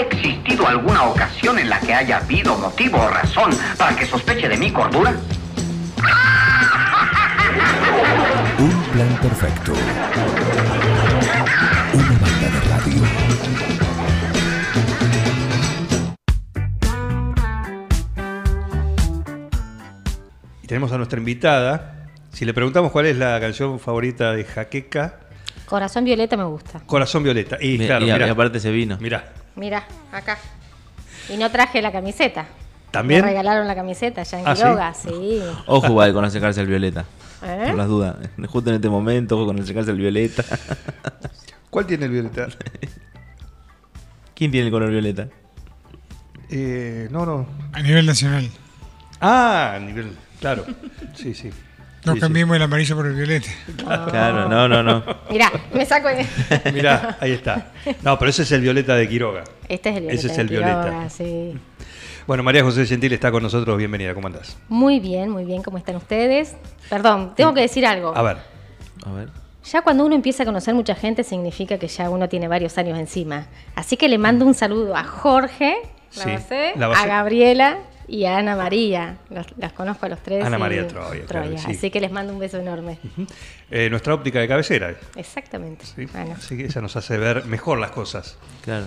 ¿Ha existido alguna ocasión en la que haya habido motivo o razón para que sospeche de mi cordura? Un plan perfecto. Una banda de radio. Y tenemos a nuestra invitada. Si le preguntamos cuál es la canción favorita de Jaqueca, Corazón Violeta me gusta. Corazón Violeta. Y claro, y, mirá, y aparte se vino. mirá. Mira, acá. Y no traje la camiseta. ¿También? Me regalaron la camiseta ya en ¿Ah, sí? Quiroga, sí. Ojo igual con acercarse al violeta. ¿Eh? Por las dudas. Justo en este momento, ojo con acercarse al violeta. ¿Cuál tiene el Violeta? ¿Quién tiene el color violeta? Eh, no, no. A nivel nacional. Ah, a nivel. Claro. Sí, sí. No Sí, sí. cambiemos el amarillo por el violeta. Claro, no, no, no. Mirá, me saco. de- Mirá, ahí está. No, pero ese es el Violeta de Quiroga. Este es el Violeta. Ese es de el Quiroga, Violeta. sí. Bueno, María José Gentil está con nosotros. Bienvenida, ¿cómo andás? Muy bien, muy bien. ¿Cómo están ustedes? Perdón, tengo que decir algo. A ver. A ver. Ya cuando uno empieza a conocer mucha gente significa que ya uno tiene varios años encima. Así que le mando un saludo a Jorge, la Sí, la Bacé. a Gabriela y a Ana María. Los- las conozco a los tres. Ana María Troya, claro, sí. Así que les mando un beso enorme. Eh, nuestra óptica de cabecera. Exactamente. ¿sí? Bueno, Así que ella nos hace ver mejor las cosas. Claro.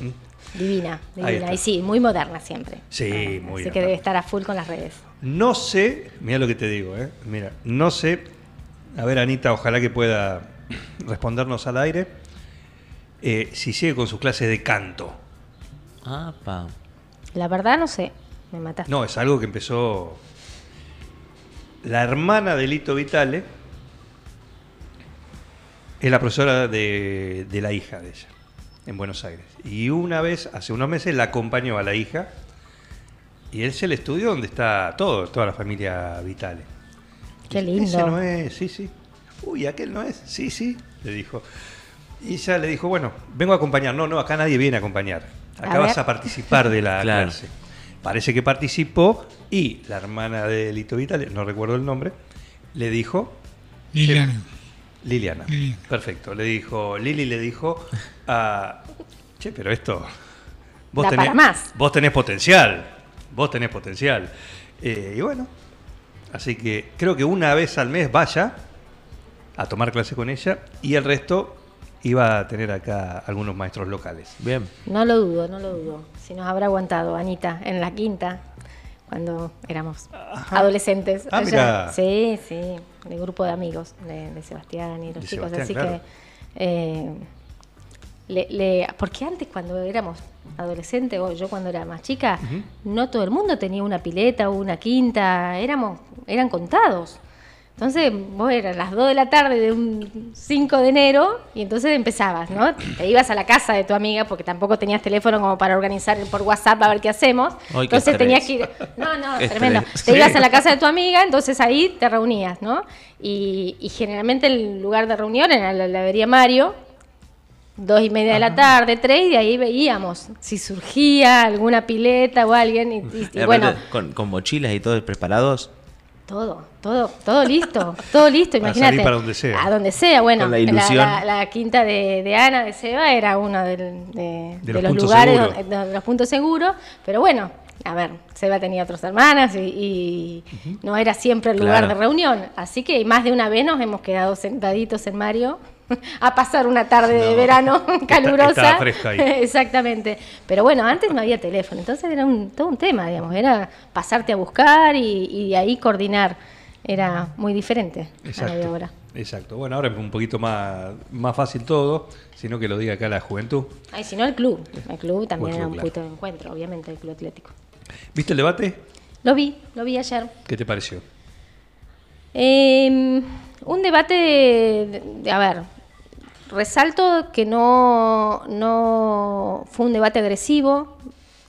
divina, Ahí divina. Y sí, muy moderna siempre. Sí, Ah, muy Así bien. que debe estar a full con las redes. No sé, mira lo que te digo, ¿eh? Mira, no sé. A ver, Anita, ojalá que pueda respondernos al aire. eh, si sigue con sus clases de canto. Ah, pa. La verdad no sé, me mataste. No, es algo que empezó la hermana de Lito Vitale. Es la profesora de, de la hija de ella, en Buenos Aires. Y una vez, hace unos meses, la acompañó a la hija. Y es el estudio donde está todo, toda la familia Vitale. Qué lindo. Ese no es, sí, sí. Uy, aquel no es, sí, sí, le dijo. Y ella le dijo, bueno, vengo a acompañar. No, no, acá nadie viene a acompañar. Acá A vas ver. a participar de la Claro. clase. Parece que participó y la hermana de Lito Vitale, no recuerdo el nombre, le dijo, Liliana. Liliana. Liliana. Perfecto. Le dijo, Lili le dijo a. Che, pero esto. Vos Da tenés, para más. Vos tenés potencial. Vos tenés potencial. Eh, y bueno. Así que creo que una vez al mes vaya a tomar clase con ella y el resto iba a tener acá algunos maestros locales. Bien. No lo dudo, no lo dudo. Si nos habrá aguantado Anita en la quinta, cuando éramos adolescentes. Ah, allá. mirá. Sí, sí, el grupo de amigos de, de Sebastián y los De chicos. Sebastián, así claro. que. eh, le, le- porque antes, cuando éramos adolescentes, o yo cuando era más chica, no todo el mundo tenía una pileta o una quinta, éramos, eran contados. Entonces, vos eras las 2 de la tarde de un 5 de enero y entonces empezabas, ¿no? Te ibas a la casa de tu amiga porque tampoco tenías teléfono como para organizar por WhatsApp a ver qué hacemos. Ay, qué entonces tenías que ir. No, no, tremendo. estrés. Te Sí. ibas a la casa de tu amiga, entonces ahí te reunías, ¿no? Y, y generalmente el lugar de reunión era la lavería Mario, dos y media de la tarde, tres, y de ahí veíamos si surgía alguna pileta o alguien. Y, bueno, con, con mochilas y todo preparados. Todo, todo, todo listo, todo listo, Para imagínate. salir para donde sea. A donde sea, bueno. Con la ilusión. La, la quinta de, de Ana, de Seba, era uno del- de, De de los lugares, donde- de los puntos seguros. Pero bueno, a ver, Seba tenía otras hermanas y, y no era siempre el lugar Claro. de reunión. Así que más de una vez nos hemos quedado sentaditos en Mario a pasar una tarde de No. verano calurosa. fresca ahí. Exactamente. Pero bueno, antes no había teléfono, entonces era un, todo un tema, digamos, era pasarte a buscar y, y de ahí coordinar. Era muy diferente a lo de Exacto. ahora. Exacto. Bueno, ahora es un poquito más, más fácil todo, sino que lo diga acá la juventud. Ay, si no, el club. El club también El club, era un claro. punto de encuentro, obviamente, el club atlético. ¿Viste el debate? Lo vi, lo vi ayer. ¿Qué te pareció? Eh, un debate, de, de- a ver, resalto que no, no fue un debate agresivo.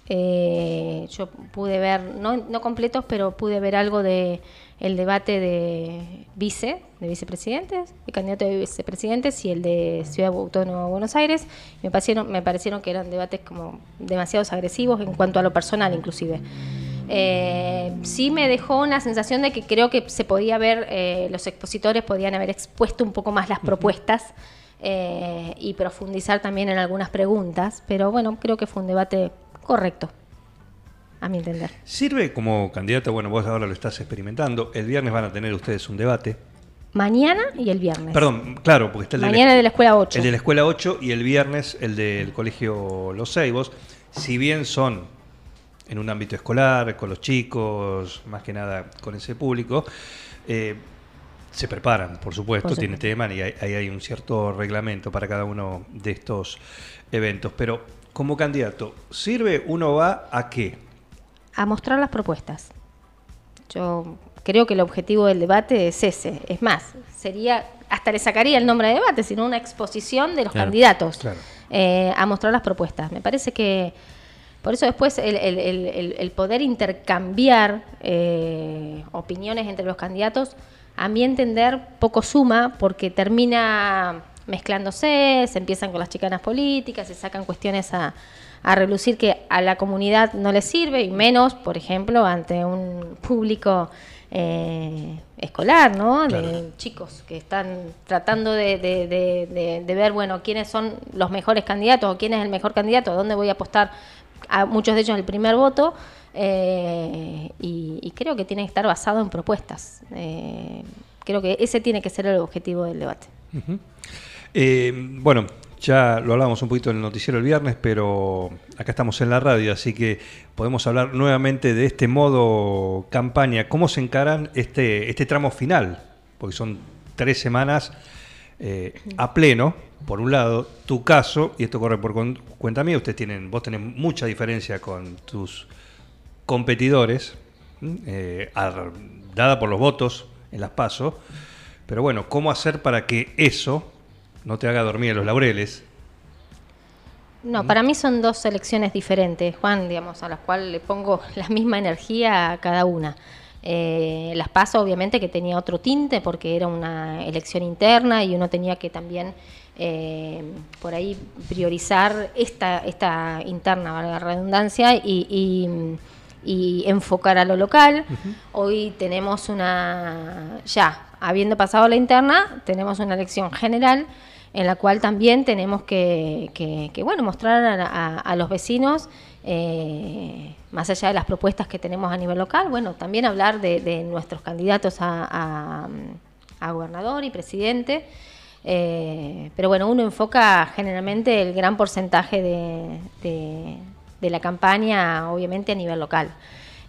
Eh, yo pude ver, no, no completos, pero pude ver algo de el debate de vice, de vicepresidentes, de candidato de vicepresidentes y el de Ciudad Autónoma de Buenos Aires. Me parecieron, me parecieron que eran debates como demasiados agresivos en cuanto a lo personal, inclusive. Eh, sí me dejó una sensación de que creo que se podía ver, eh, los expositores podían haber expuesto un poco más las propuestas eh, y profundizar también en algunas preguntas, pero bueno, creo que fue un debate correcto, a mi entender. ¿Sirve como candidato? Bueno, vos ahora lo estás experimentando. El viernes van a tener ustedes un debate. Mañana y el viernes. Perdón, claro, porque está el Mañana la- de la escuela 8. El de la escuela 8 y el viernes el del colegio Los Ceibos. Si bien son en un ámbito escolar, con los chicos, más que nada con ese público, eh, se preparan, por supuesto, Por tiene tema y hay, ahí hay un cierto reglamento para cada uno de estos eventos. Pero como candidato, ¿sirve uno va a qué? a mostrar las propuestas. Yo creo que el objetivo del debate es ese. Es más, sería, hasta le sacaría el nombre de debate, sino una exposición de los Claro, candidatos claro. eh, a mostrar las propuestas. Me parece que por eso después el, el- el- el- el poder intercambiar eh, opiniones entre los candidatos, a mi entender, poco suma porque termina mezclándose, se empiezan con las chicanas políticas, se sacan cuestiones a, a relucir que a la comunidad no le sirve y menos, por ejemplo, ante un público eh, escolar, ¿no? Claro. De chicos que están tratando de, de- de- de- de ver, bueno, quiénes son los mejores candidatos o quién es el mejor candidato, a dónde voy a apostar a muchos de ellos el primer voto. Eh, y, y creo que tiene que estar basado en propuestas. Eh, creo que ese tiene que ser el objetivo del debate. Eh, bueno, ya lo hablábamos un poquito en el noticiero el viernes, pero acá estamos en la radio, así que podemos hablar nuevamente de este modo campaña. ¿Cómo se encaran este, este tramo final? Porque son tres semanas a pleno, por un lado, tu caso, y esto corre por cuenta mía, ustedes tienen, vos tenés mucha diferencia con tus competidores, eh, dada por los votos en las PASO. Pero bueno, ¿cómo hacer para que eso no te haga dormir en los laureles? No, para mí son dos elecciones diferentes, Juan, digamos, a las cuales le pongo la misma energía a cada una. Eh, las paso, obviamente, que tenía otro tinte porque era una elección interna y uno tenía que también eh, por ahí priorizar esta, esta interna, valga la redundancia, y, y- y enfocar a lo local. Hoy tenemos una, ya, habiendo pasado la interna, tenemos una elección general en la cual también tenemos que, que- que, bueno, mostrar a, a- a los vecinos, eh, más allá de las propuestas que tenemos a nivel local, bueno, también hablar de, de nuestros candidatos a, a- a gobernador y presidente. Eh, pero bueno, uno enfoca generalmente el gran porcentaje de, de- de la campaña, obviamente a nivel local.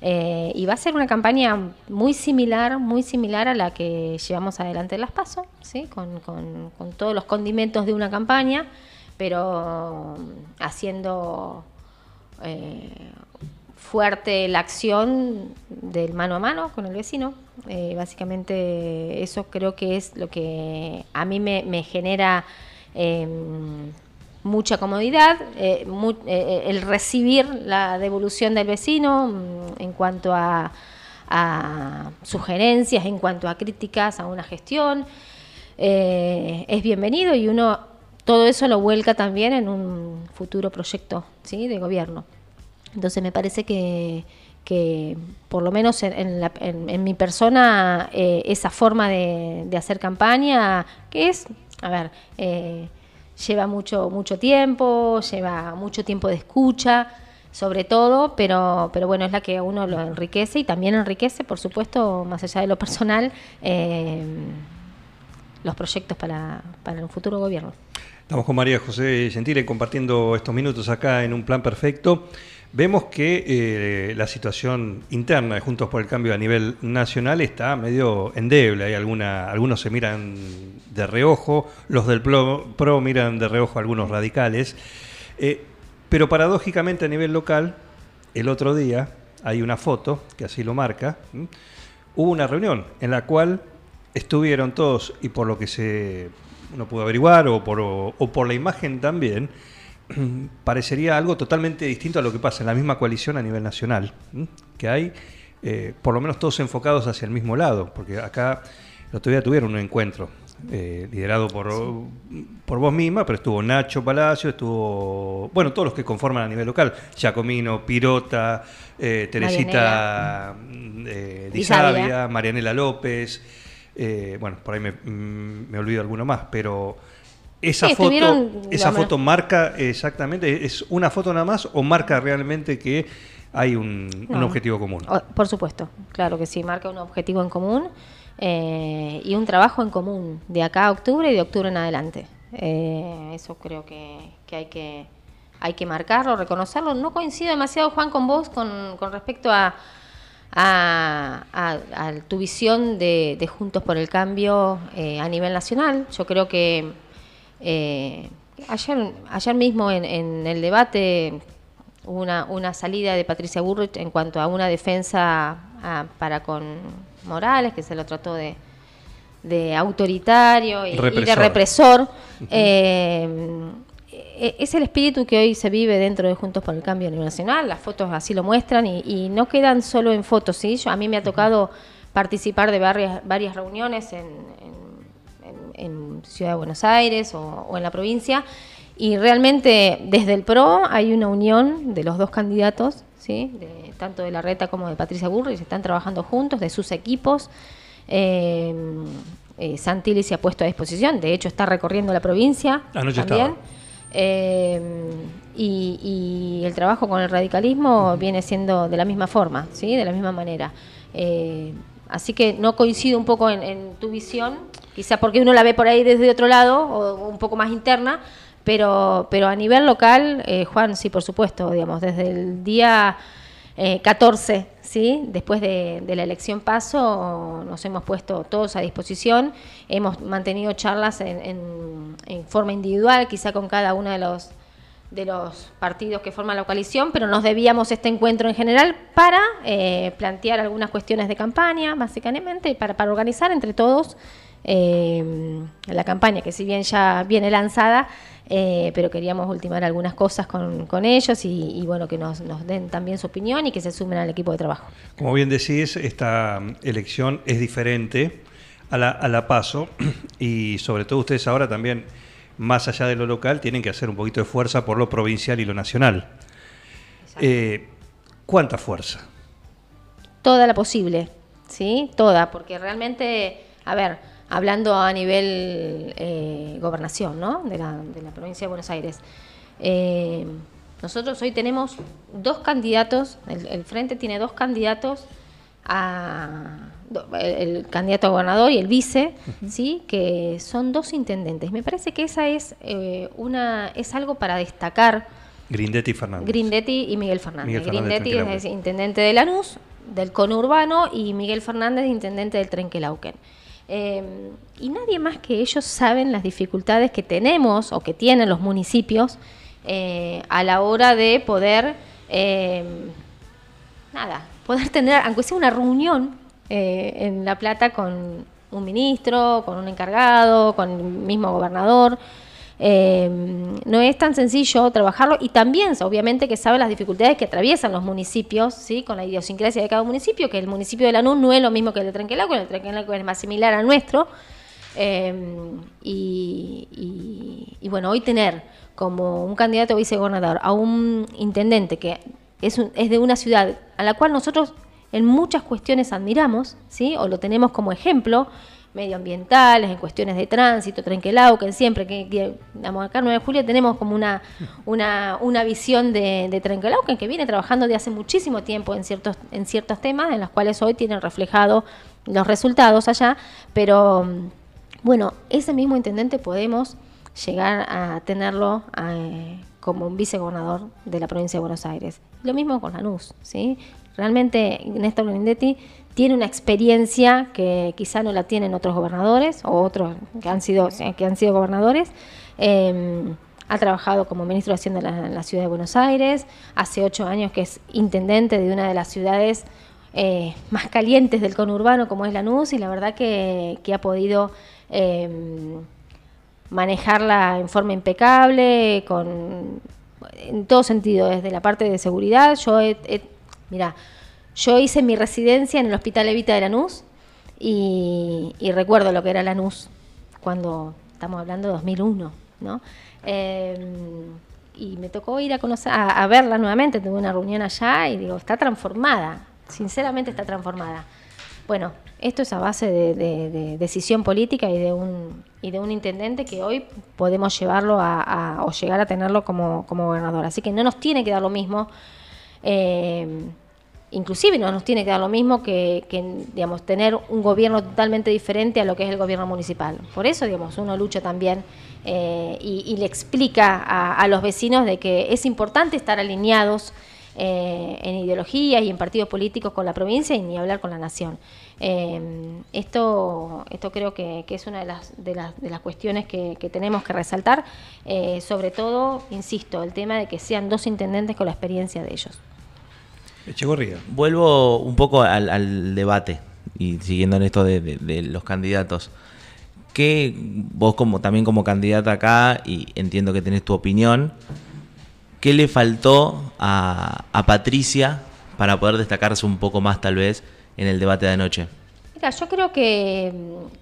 Eh, y va a ser una campaña muy similar, muy similar a la que llevamos adelante en Las Paso, ¿sí? con, con- todos los condimentos de una campaña, pero mm, haciendo eh, fuerte la acción del mano a mano con el vecino. Eh, básicamente eso creo que es lo que a mí me, me genera eh, mucha comodidad, eh, mu- eh, el recibir la devolución del vecino mm, en cuanto a, sugerencias, en cuanto a críticas a una gestión. eh, es bienvenido y uno todo eso lo vuelca también en un futuro proyecto ¿sí? de gobierno. Entonces me parece que, que por lo menos en, mi persona, eh, esa forma de, de hacer campaña, que es, a ver, eh, lleva mucho, mucho tiempo, lleva mucho tiempo de escucha, sobre todo, pero, pero bueno, es la que a uno lo enriquece y también enriquece, por supuesto, más allá de lo personal, eh, los proyectos para, para un futuro gobierno. Estamos con María José Gentile compartiendo estos minutos acá en un plan perfecto. Vemos que eh, la situación interna de Juntos por el Cambio a nivel nacional está medio endeble. Hay alguna, algunos se miran de reojo, los del PRO, PRO miran de reojo a algunos radicales. Eh, pero paradójicamente a nivel local, el otro día hay una foto que así lo marca. Hubo una reunión en la cual estuvieron todos, y por lo que se uno pudo averiguar, o por, o, o por la imagen también, parecería algo totalmente distinto a lo que pasa en la misma coalición a nivel nacional, ¿m? que hay eh, por lo menos todos enfocados hacia el mismo lado, porque acá el otro día tuvieron un encuentro eh, liderado por, por vos misma, pero estuvo Nacho Palacio, estuvo, bueno, todos los que conforman a nivel local, Giacomino, Pirota, eh, Teresita eh, Di Sabia. Marianela López, bueno, por ahí me, mm, me olvido alguno más, pero esa Sí, foto, esa foto marca exactamente, es una foto nada más o marca realmente que hay un, un objetivo común. O- por supuesto, claro que sí, marca un objetivo en común eh, y un trabajo en común de acá a octubre y de octubre en adelante. Eh, eso creo que, que hay que hay que marcarlo, reconocerlo. No coincido demasiado, Juan, con vos con, con respecto a, a, a- a tu visión de, de Juntos por el Cambio eh, a nivel nacional. Yo creo que eh, ayer, ayer mismo en, en el debate hubo una, una salida de Patricia Burrich en cuanto a una defensa ah, para con Morales, que se lo trató de, de autoritario y, y de Represor. represor. Eh, e- es el espíritu que hoy se vive dentro de Juntos por el Cambio a nivel nacional. Las fotos así lo muestran y, y no quedan solo en fotos. ¿sí? Yo, a mí me ha tocado participar de varias, varias reuniones en, en- en- Ciudad de Buenos Aires o, o en la provincia. Y realmente desde el PRO hay una unión de los dos candidatos, ¿sí? de, tanto de la Reta como de Patricia Burrich, están trabajando juntos, de sus equipos. Eh, eh, Santilli se ha puesto a disposición, de hecho está recorriendo la provincia Anoche también. estaba. Eh, y, y el trabajo con el radicalismo viene siendo de la misma forma, ¿sí? de la misma manera. Eh, así que no coincido un poco en, en tu visión, quizá porque uno la ve por ahí desde otro lado o un poco más interna, pero, pero a nivel local, eh, Juan, sí, por supuesto, digamos, desde el día eh, 14, ¿sí? después de, la elección paso, nos hemos puesto todos a disposición, hemos mantenido charlas en, en- en forma individual, quizá con cada uno de los de los partidos que forman la coalición, pero nos debíamos este encuentro en general para eh, plantear algunas cuestiones de campaña, básicamente, para, para organizar entre todos eh, la campaña, que si bien ya viene lanzada, eh, pero queríamos ultimar algunas cosas con, con ellos y, y, bueno, que nos, nos den también su opinión y que se sumen al equipo de trabajo. Como bien decís, esta mm, elección es diferente a la, a la paso y sobre todo ustedes ahora también, más allá de lo local, tienen que hacer un poquito de fuerza por lo provincial y lo nacional. Eh, ¿Cuánta fuerza? Toda la posible, ¿sí? Toda, porque realmente, a ver, hablando a nivel eh, gobernación, ¿no? De la, de la provincia de Buenos Aires. eh, nosotros hoy tenemos dos candidatos, el, el Frente tiene dos candidatos a el, el candidato a gobernador y el vice, ¿sí? que son dos intendentes. Me parece que esa es eh, una es algo para destacar Grindetti y Fernández. Grindetti y Miguel Fernández. Miguel Fernández, Grindetti es intendente de Lanús, del conurbano, y Miguel Fernández, intendente del Trenquelauquen. Eh, y nadie más que ellos saben las dificultades que tenemos o que tienen los municipios eh, a la hora de poder, eh, nada, poder tener, aunque sea una reunión eh, en La Plata con un ministro, con un encargado, con el mismo gobernador. Eh, no es tan sencillo trabajarlo y también, obviamente, que sabe las dificultades que atraviesan los municipios, ¿sí? con la idiosincrasia de cada municipio, que el municipio de Lanús no es lo mismo que el de Trenquelauquen, el de Trenquelauquen es más similar al nuestro. Eh, y, y- y bueno, hoy tener como un candidato a vicegobernador a un intendente que es, un- es de una ciudad a la cual nosotros en muchas cuestiones admiramos, ¿sí? o lo tenemos como ejemplo, medioambientales, en cuestiones de tránsito, Trenquelauquen, siempre que, que digamos, acá en 9 de julio tenemos como una, una, una visión de, de Trenquelauquen que viene trabajando de hace muchísimo tiempo en ciertos, en ciertos temas, en los cuales hoy tienen reflejado los resultados allá, pero bueno, ese mismo intendente podemos llegar a tenerlo eh, como un vicegobernador de la provincia de Buenos Aires. Lo mismo con Lanús, ¿sí? Realmente Néstor Grindetti tiene una experiencia que quizá no la tienen otros gobernadores o otros que han sido, que han sido gobernadores. Eh, ha trabajado como ministro de Hacienda en la, ciudad de Buenos Aires. Hace ocho años que es intendente de una de las ciudades eh, más calientes del conurbano como es Lanús y la verdad que, que ha podido eh, manejarla en forma impecable, con en todo sentido, desde la parte de seguridad. Yo he- mira, yo hice mi residencia en el Hospital Evita de Lanús y, y recuerdo lo que era Lanús cuando estamos hablando de 2001, ¿no? Eh, y me tocó ir a conocer, a, verla nuevamente, tuve una reunión allá y digo, está transformada, sinceramente está transformada. Bueno, esto es a base de, de- de decisión política y de un intendente que hoy podemos llevarlo a, o llegar a tenerlo como, como gobernador. Así que no nos tiene que dar lo mismo. eh, inclusive no nos tiene que dar lo mismo que, digamos, tener un gobierno totalmente diferente a lo que es el gobierno municipal. Por eso, digamos, uno lucha también eh, y, le explica a, los vecinos de que es importante estar alineados eh, en ideologías y en partidos políticos con la provincia y ni hablar con la nación. Eh, esto, esto creo que, es una de las, de las, de las cuestiones que, que tenemos que resaltar, sobre todo, insisto, el tema de que sean dos intendentes con la experiencia de ellos. Echegorría. Vuelvo un poco al, al debate y siguiendo en esto de, de- de los candidatos. ¿Qué vos como también como candidata acá y entiendo que tenés tu opinión, qué le faltó a, a Patricia para poder destacarse un poco más tal vez en el debate de anoche? Mira, yo creo que,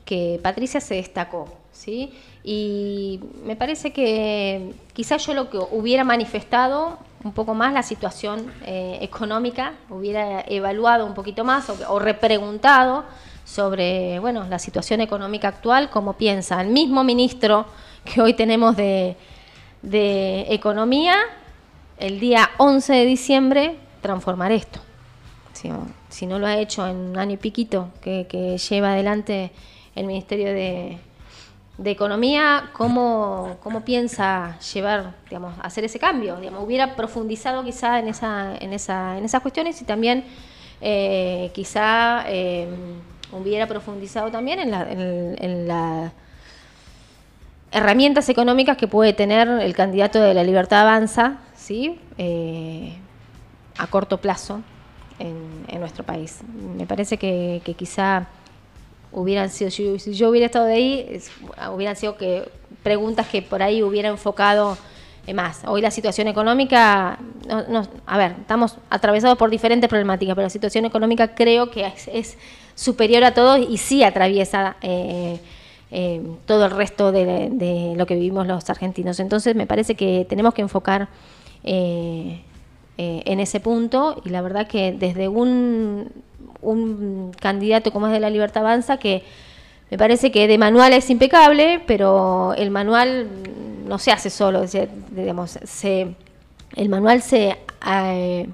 que Patricia se destacó, ¿sí? Y me parece que quizás yo lo que hubiera manifestado un poco más la situación eh, económica, hubiera evaluado un poquito más o, repreguntado sobre, bueno, la situación económica actual, cómo piensa el mismo ministro que hoy tenemos de, de Economía, el día 11 de diciembre, transformar esto. Si, no lo ha hecho en un año y piquito que lleva adelante el Ministerio de, de Economía, ¿cómo, cómo piensa llevar, digamos, hacer ese cambio? Digamos, hubiera profundizado quizá en, esa, en, esa, en esas cuestiones y también eh, quizá eh, hubiera profundizado también en la, en- herramientas económicas que puede tener el candidato de la Libertad Avanza, ¿sí? Eh, a corto plazo en, nuestro país. Me parece que quizá hubieran sido, si, yo hubiera estado de ahí, hubieran sido que preguntas que por ahí hubiera enfocado más. Hoy la situación económica, no- no- a ver, estamos atravesados por diferentes problemáticas, pero la situación económica creo que es, superior a todo y sí atraviesa eh, eh, todo el resto de, de lo que vivimos los argentinos. Entonces me parece que tenemos que enfocar eh, eh, en ese punto y la verdad que desde un, un candidato como es de la Libertad Avanza que me parece que de manual es impecable, pero el manual no se hace solo, se, el manual se, eh,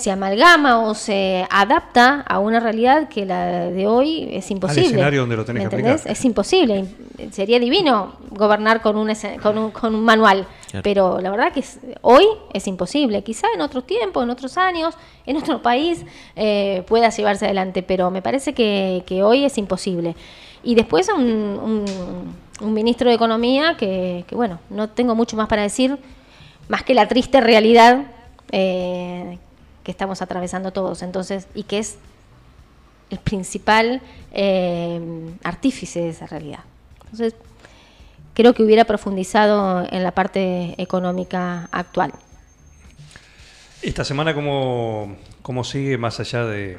se amalgama o se adapta a una realidad que la de hoy es imposible. escenario donde lo tenés ¿Me que aplicar. Es imposible. Sería divino gobernar con un, con un, con un manual, Claro. pero la verdad que es- hoy es imposible. Quizá en otros tiempos, en otros años, en otro país eh, pueda llevarse adelante, pero me parece que, que hoy es imposible. Y después un, un- un ministro de Economía que, que, bueno, no tengo mucho más para decir, más que la triste realidad eh, que estamos atravesando todos. Entonces, y que es el principal eh, artífice de esa realidad. Entonces, creo que hubiera profundizado en la parte económica actual. Esta semana, ¿cómo, cómo sigue más allá de,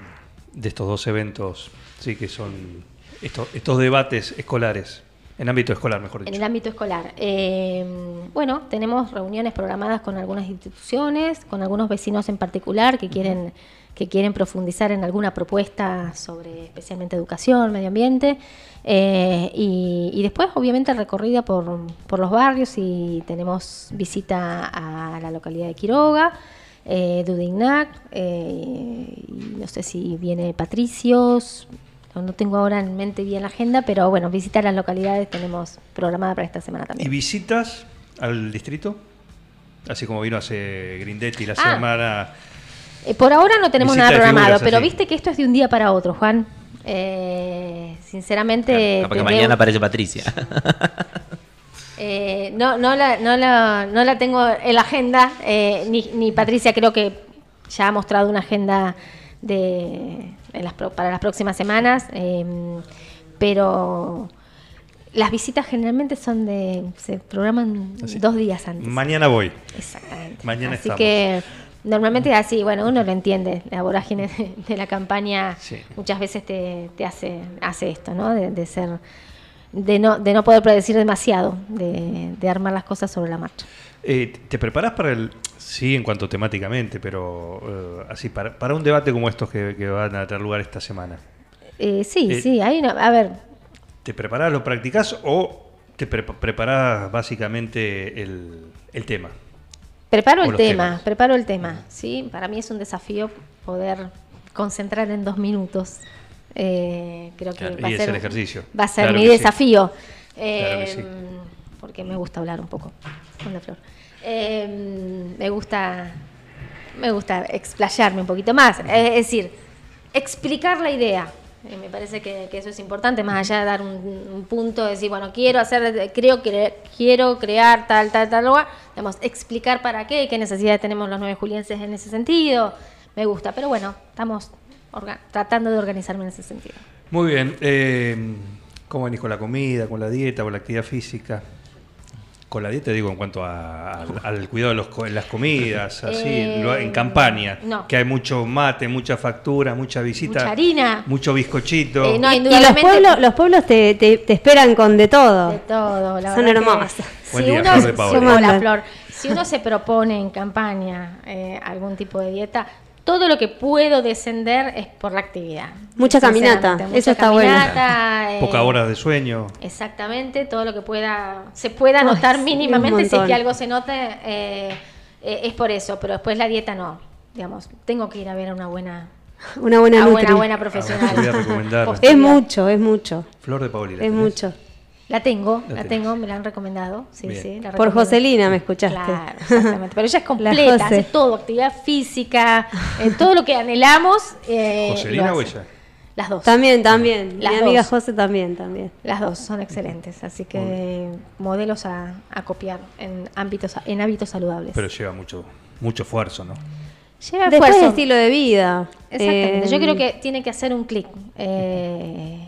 de estos dos eventos? Sí, que son estos, estos debates escolares, en ámbito escolar, mejor En dicho. el ámbito escolar. Eh, bueno, tenemos reuniones programadas con algunas instituciones, con algunos vecinos en particular que quieren, que quieren profundizar en alguna propuesta sobre especialmente educación, medio ambiente. Eh, y, y después, obviamente, recorrida por, por los barrios y tenemos visita a la localidad de Quiroga, eh, Dudignac, eh, no sé si viene Patricios, no, no tengo ahora en mente bien la agenda, pero bueno, visitar las localidades tenemos programada para esta semana ¿Y también. visitas al distrito? Así como vino hace Grindetti la Ah. semana. Eh, por ahora no tenemos nada programado, figuras, pero así. viste que esto es de un día para otro, Juan. Eh, sinceramente... Capaz que tendré- mañana aparece Patricia. Eh, no, no, la, no, la, no la tengo en la agenda, eh, ni, ni Patricia creo que ya ha mostrado una agenda de, en las para las próximas semanas, eh, pero las visitas generalmente son de, se programan Así. dos días antes. Mañana voy. Exactamente. Mañana así estamos. que normalmente es así, bueno, uno lo entiende, la vorágine de, de la campaña Sí. muchas veces te, te hace, hace esto, ¿no? De, de ser, de no, de no poder predecir demasiado, de, de armar las cosas sobre la marcha. Eh, ¿Te preparás para el.? Sí, en cuanto temáticamente, pero eh, así, para, para un debate como estos que, que van a tener lugar esta semana. Eh, sí, Eh, sí, hay una. A ver, ¿Te preparás, lo practicás o te pre- preparás básicamente el, el tema? preparo o el tema, temas. preparo el tema. ¿sí? Para mí es un desafío poder concentrar en dos minutos. Eh, creo que Claro, va, a ser, el ejercicio. va a ser Claro mi que sí. desafío. Claro que sí. Porque me gusta hablar un poco con flor. Eh, me gusta me gusta explayarme un poquito más. Es decir, explicar la idea. Me parece que, eso es importante, más allá de dar un, un punto, decir, bueno, quiero hacer, creo que quiero crear tal, tal, tal lugar, digamos, explicar para qué, qué necesidades tenemos los nueve julienses en ese sentido. Me gusta, pero bueno, estamos tratando de organizarme en ese sentido. Muy bien. eh, ¿Cómo venís con la comida, con la dieta, con la actividad física? Con la dieta digo en cuanto a- al, al cuidado de los co- las comidas, así, Eh, lo- en campaña, no. que hay mucho mate, mucha factura, mucha visita, Mucha harina. mucho bizcochito. Eh, no, Y- los pueblos, los pueblos te, te- te esperan con de todo. De todo, la Son hermosas. Buen Si día, uno, Flor de Paola. si- hola, Flor. Si uno se propone en campaña eh, algún tipo de dieta, todo lo que puedo descender es por la actividad. Mucha caminata, eso está bueno. caminata, eh, Pocas horas de sueño. Exactamente, todo lo que pueda se pueda Ay, notar sí, mínimamente, si es que algo se note, eh, eh, es por eso, pero después la dieta no. Digamos, tengo que ir a ver a una buena, Una buena a nutri. buena, buena profesional. te voy a recomendar. Posterior. Es mucho, es mucho. Flor de Paulina. Es ¿tenés? mucho. La tengo, La tengo, me la han recomendado. Sí, Bien. sí, la Por. Joselina me escuchaste. Claro, exactamente. Pero ella es completa, hace todo, actividad física, eh, todo lo que anhelamos. eh, ¿Joselina o ella? Las dos. También, también. Las Mi amiga. José también, también. Las dos son excelentes, así que modelos a, a copiar en ámbitos en hábitos saludables. Pero lleva mucho, mucho esfuerzo, ¿no? Lleva Después esfuerzo. estilo de vida. Exactamente. Eh, Yo creo que tiene que hacer un clic eh,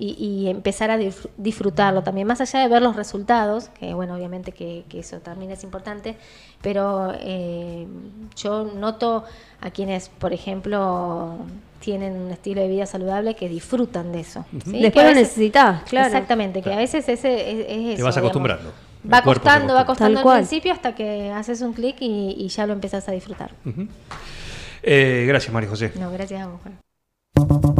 y, y empezar a disfrutarlo también, más allá de ver los resultados, que bueno, obviamente que, que eso también es importante, pero eh, yo noto a quienes, por ejemplo, tienen un estilo de vida saludable que disfrutan de eso. Después lo necesitas, claro. Exactamente, que a veces ese, es, es eso. Te vas acostumbrando. Va costando, va costando al principio hasta que haces un clic y, y ya lo empezás a disfrutar. Eh, gracias, María José. No, gracias a vos, Juan.